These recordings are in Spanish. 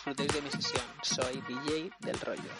Disfrutéis de mi sesión. Soy DJ del rollo.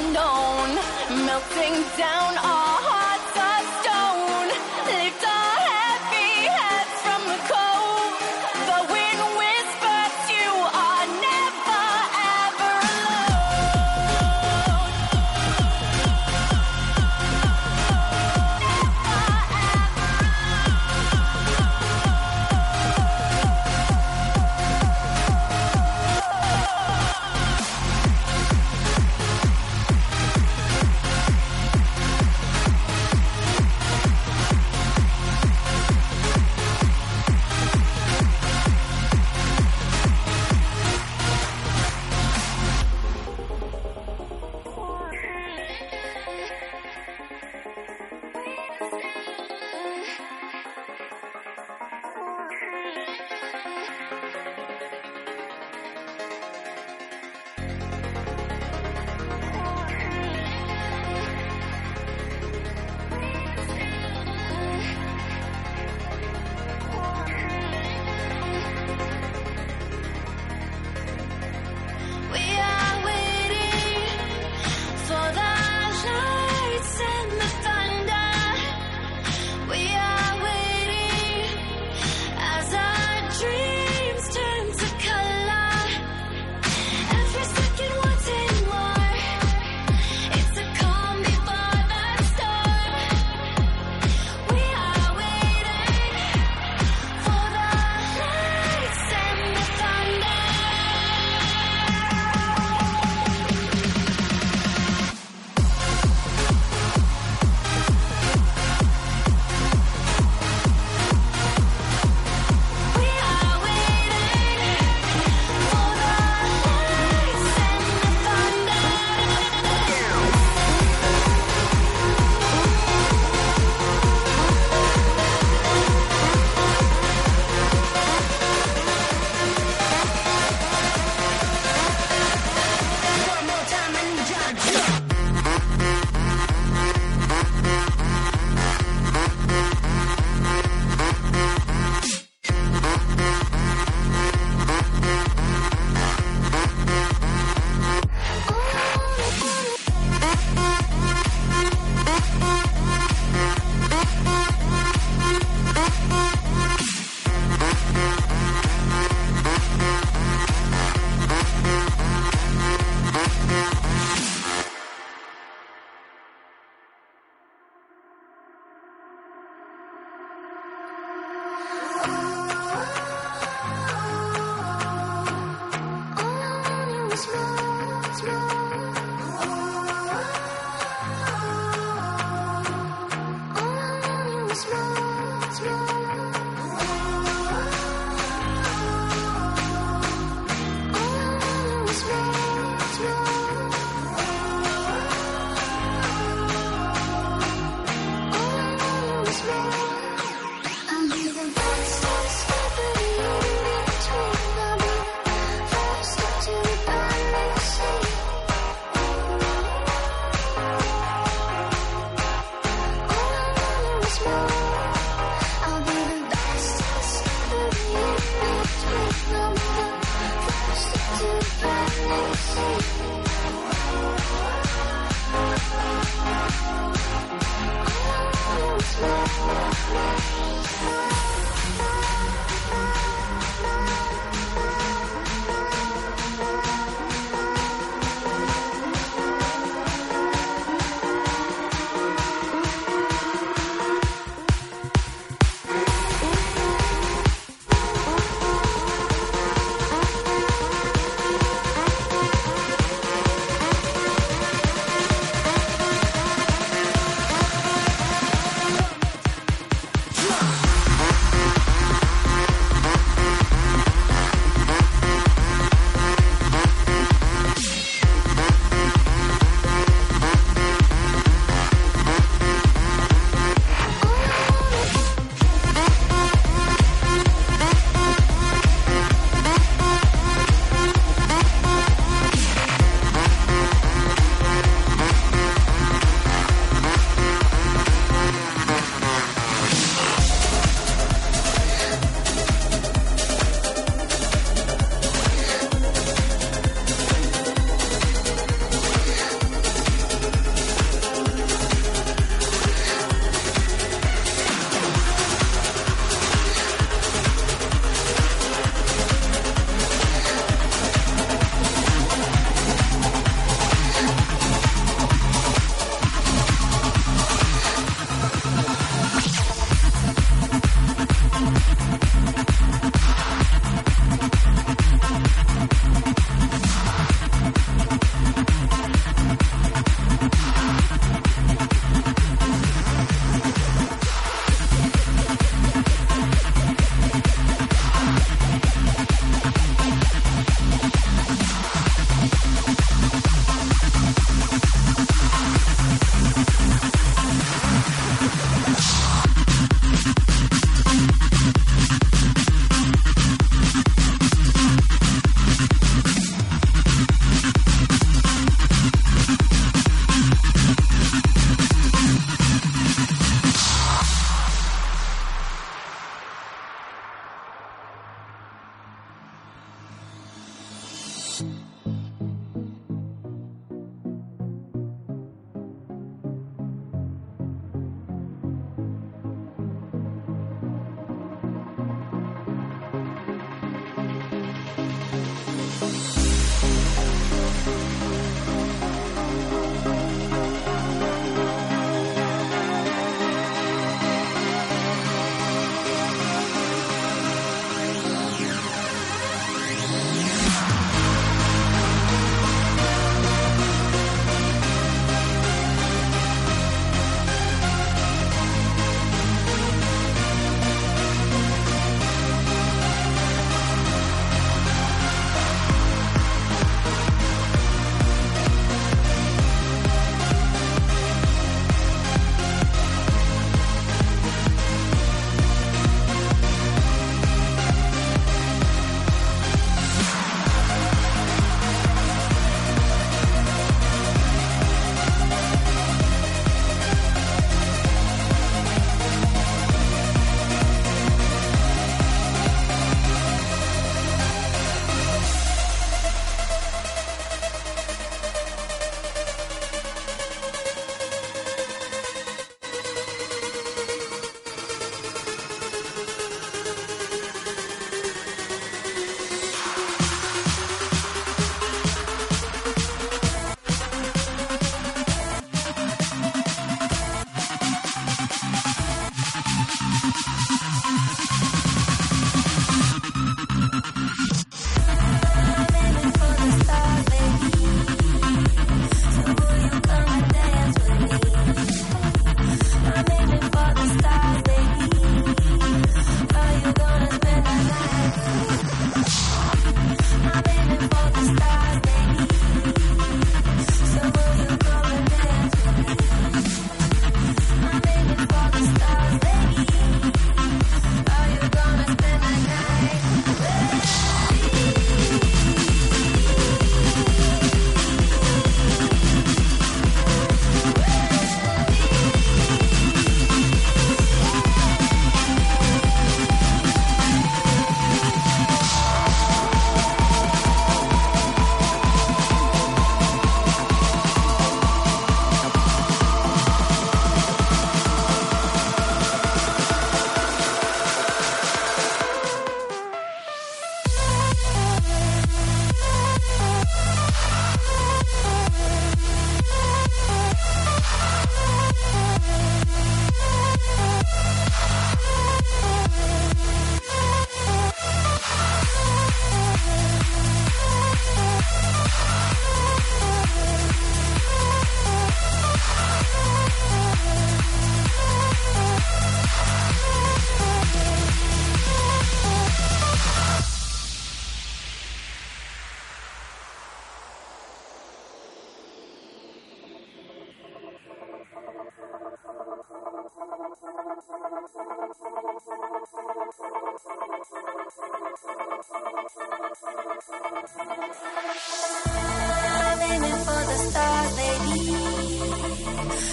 unknown, melting down our hearts.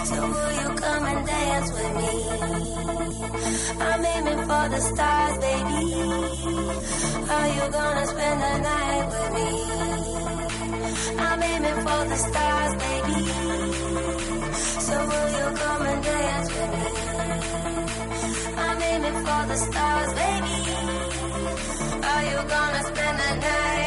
So will you come and dance with me? I'm aiming for the stars, baby. Are you gonna spend the night with me? I'm aiming for the stars, baby. So will you come and dance with me? I'm aiming for the stars, baby. Are you gonna spend the night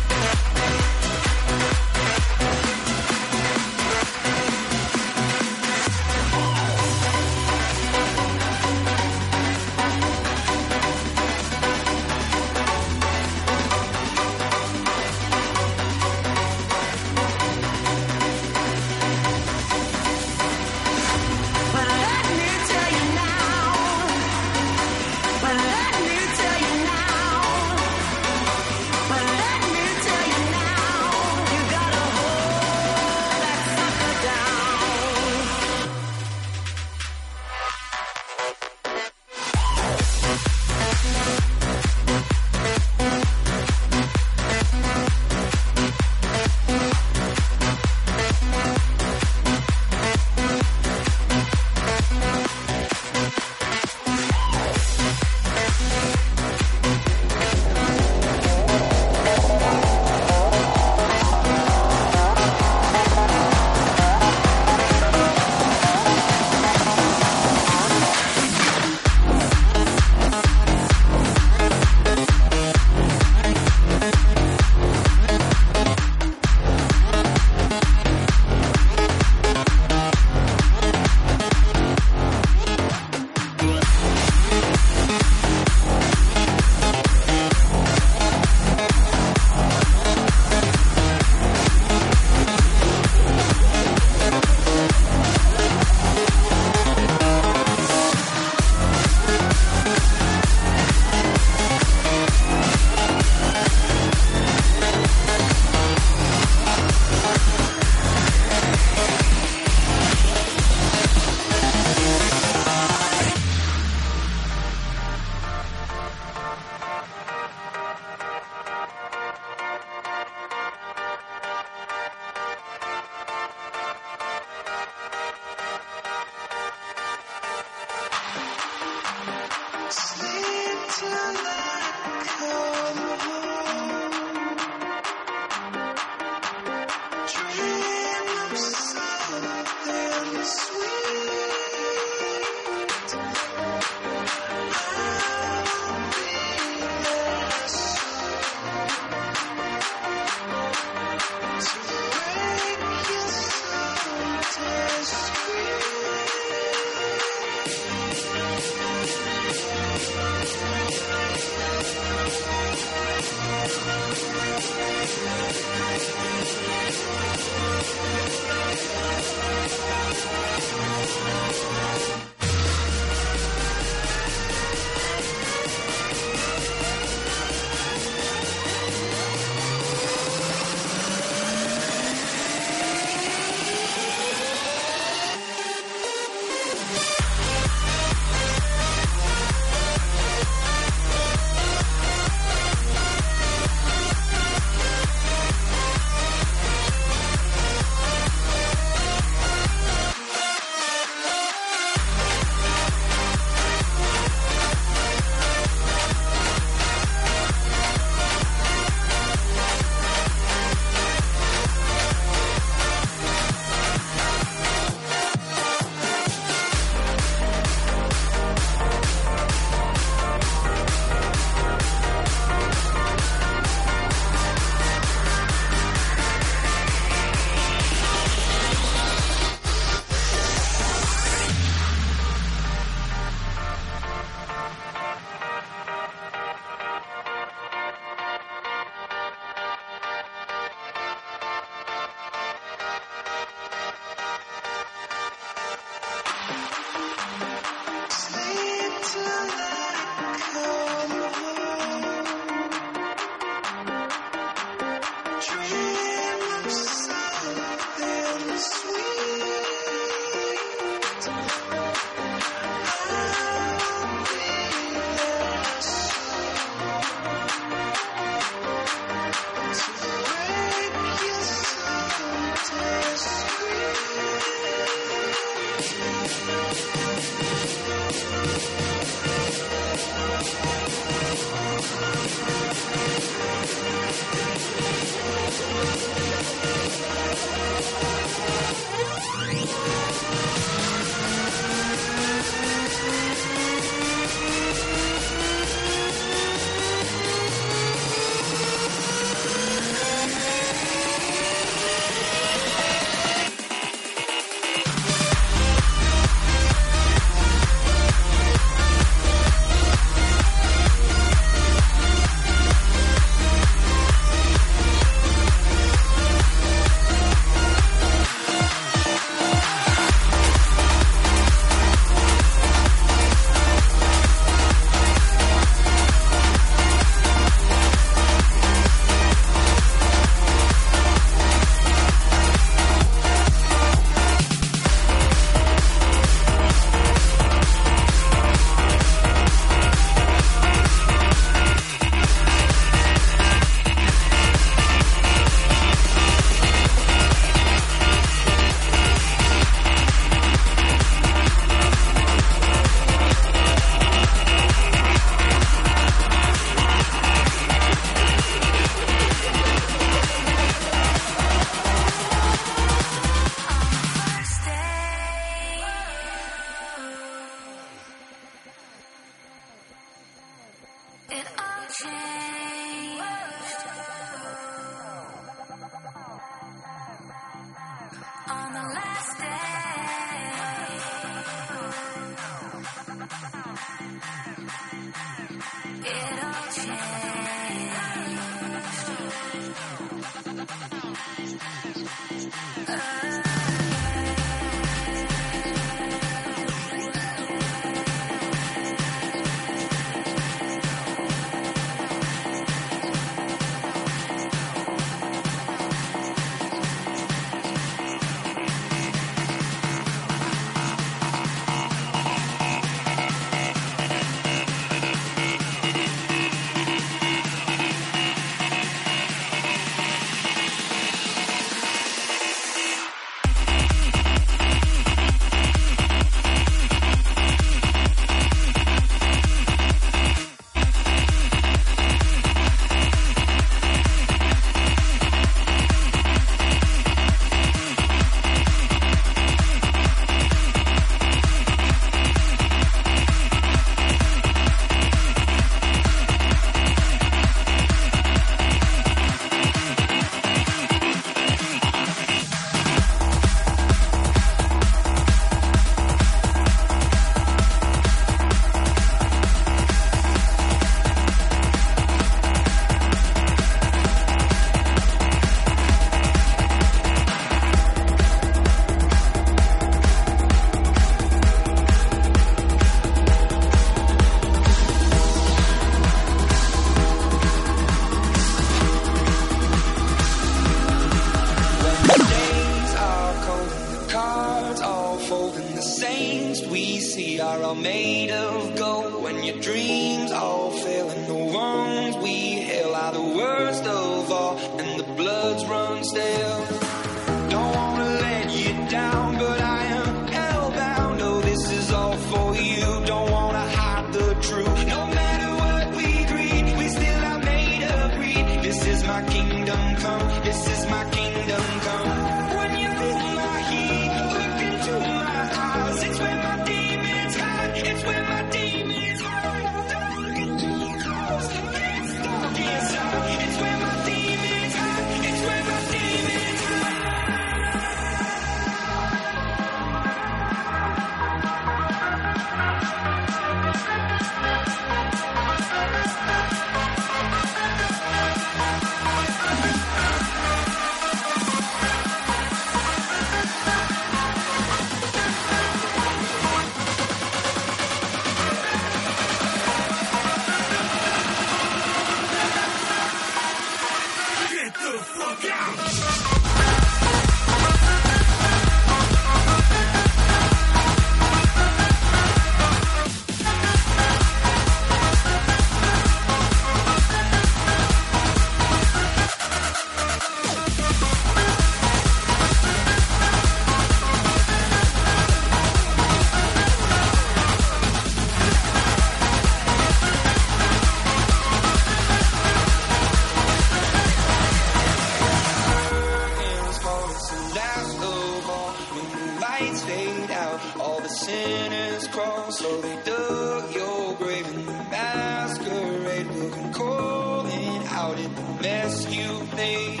crawl. So they dug your grave and the masquerade will come calling out at the mess you made.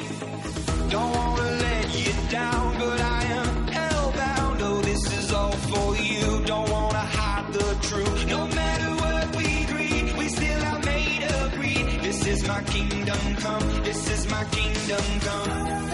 Don't wanna let you down, but I am hellbound. Oh, this is all for you. Don't wanna hide the truth. No matter what we greet, we still are made of greed. This is my kingdom come. This is my kingdom come.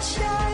sunshine.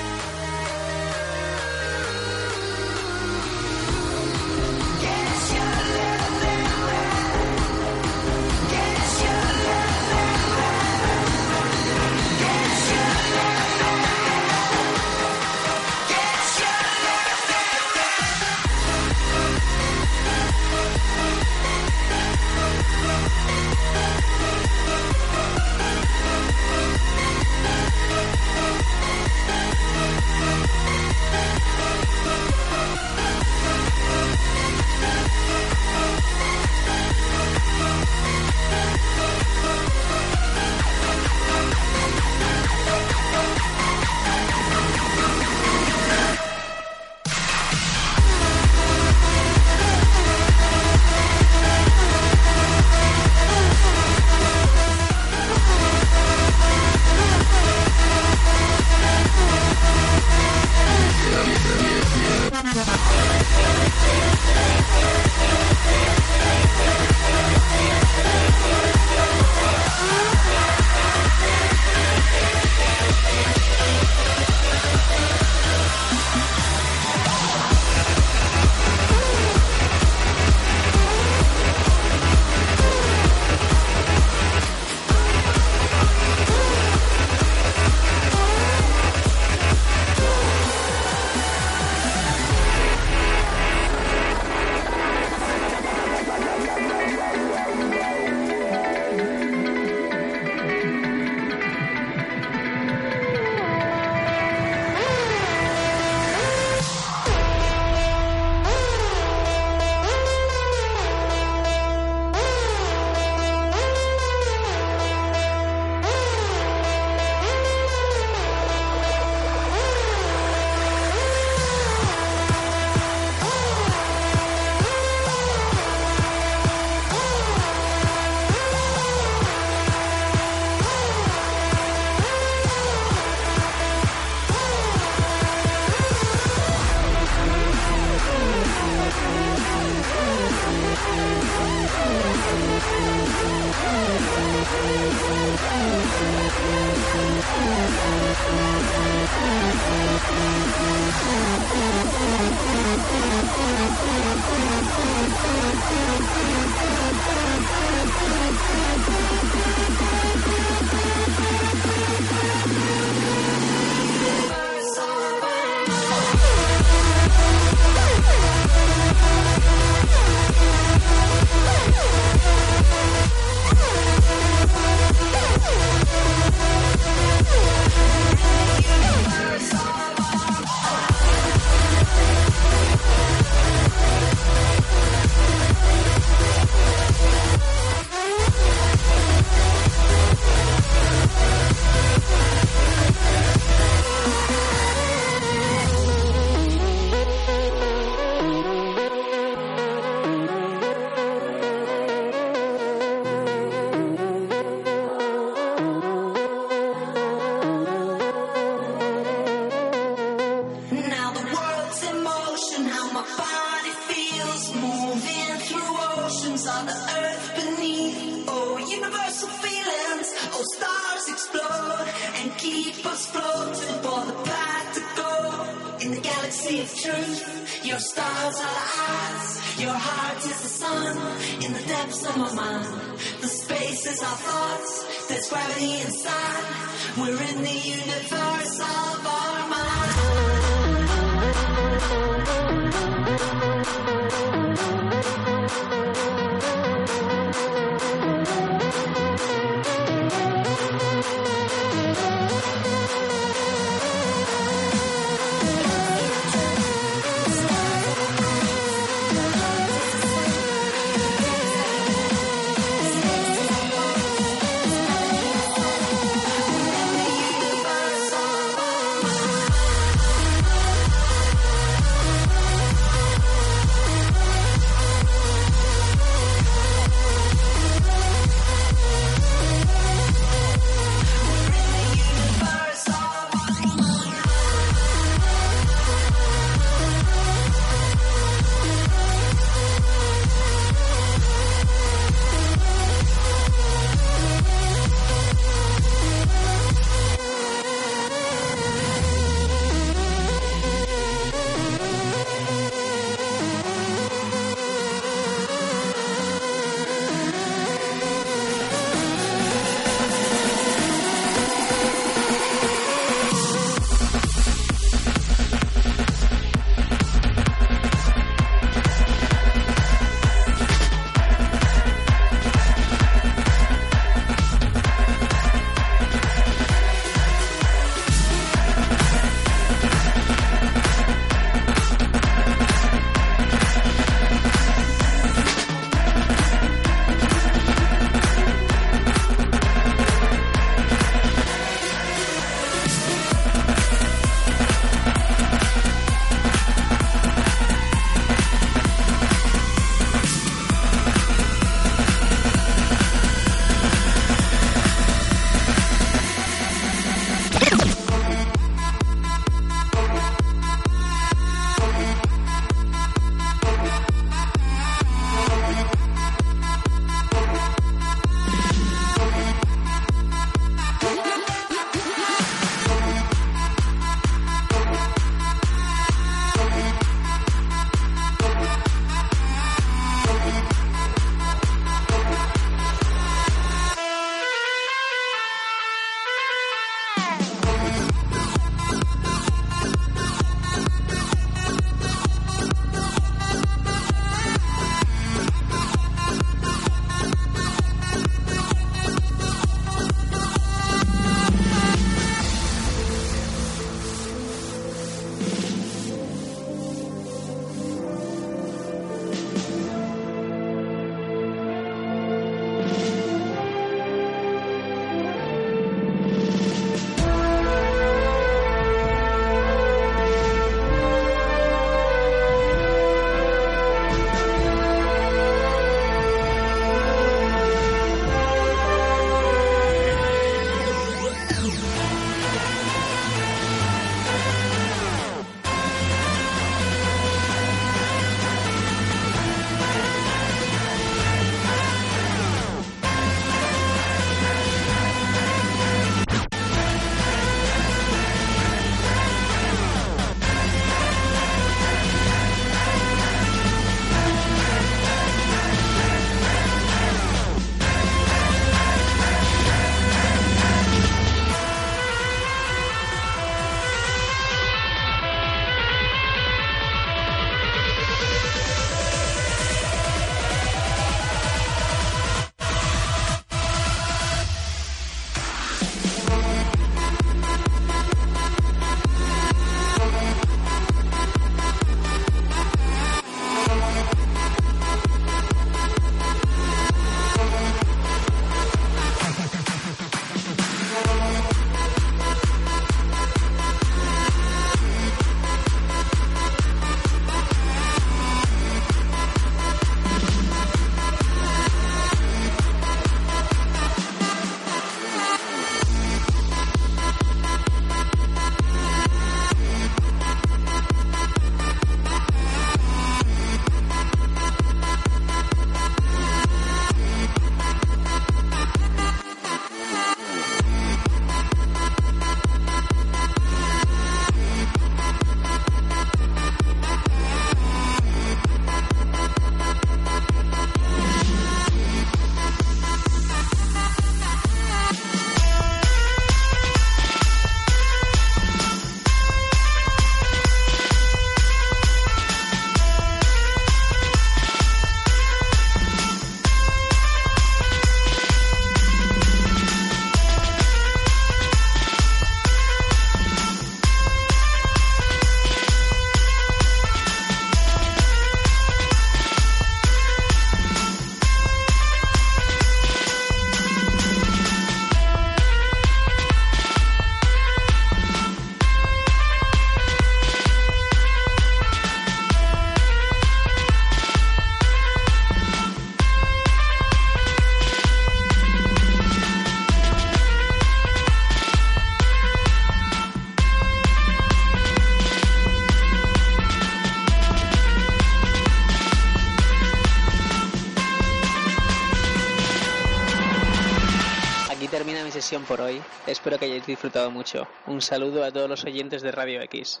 Por hoy. Espero que hayáis disfrutado mucho. Un saludo a todos los oyentes de Radio X.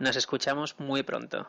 Nos escuchamos muy pronto.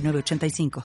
906985.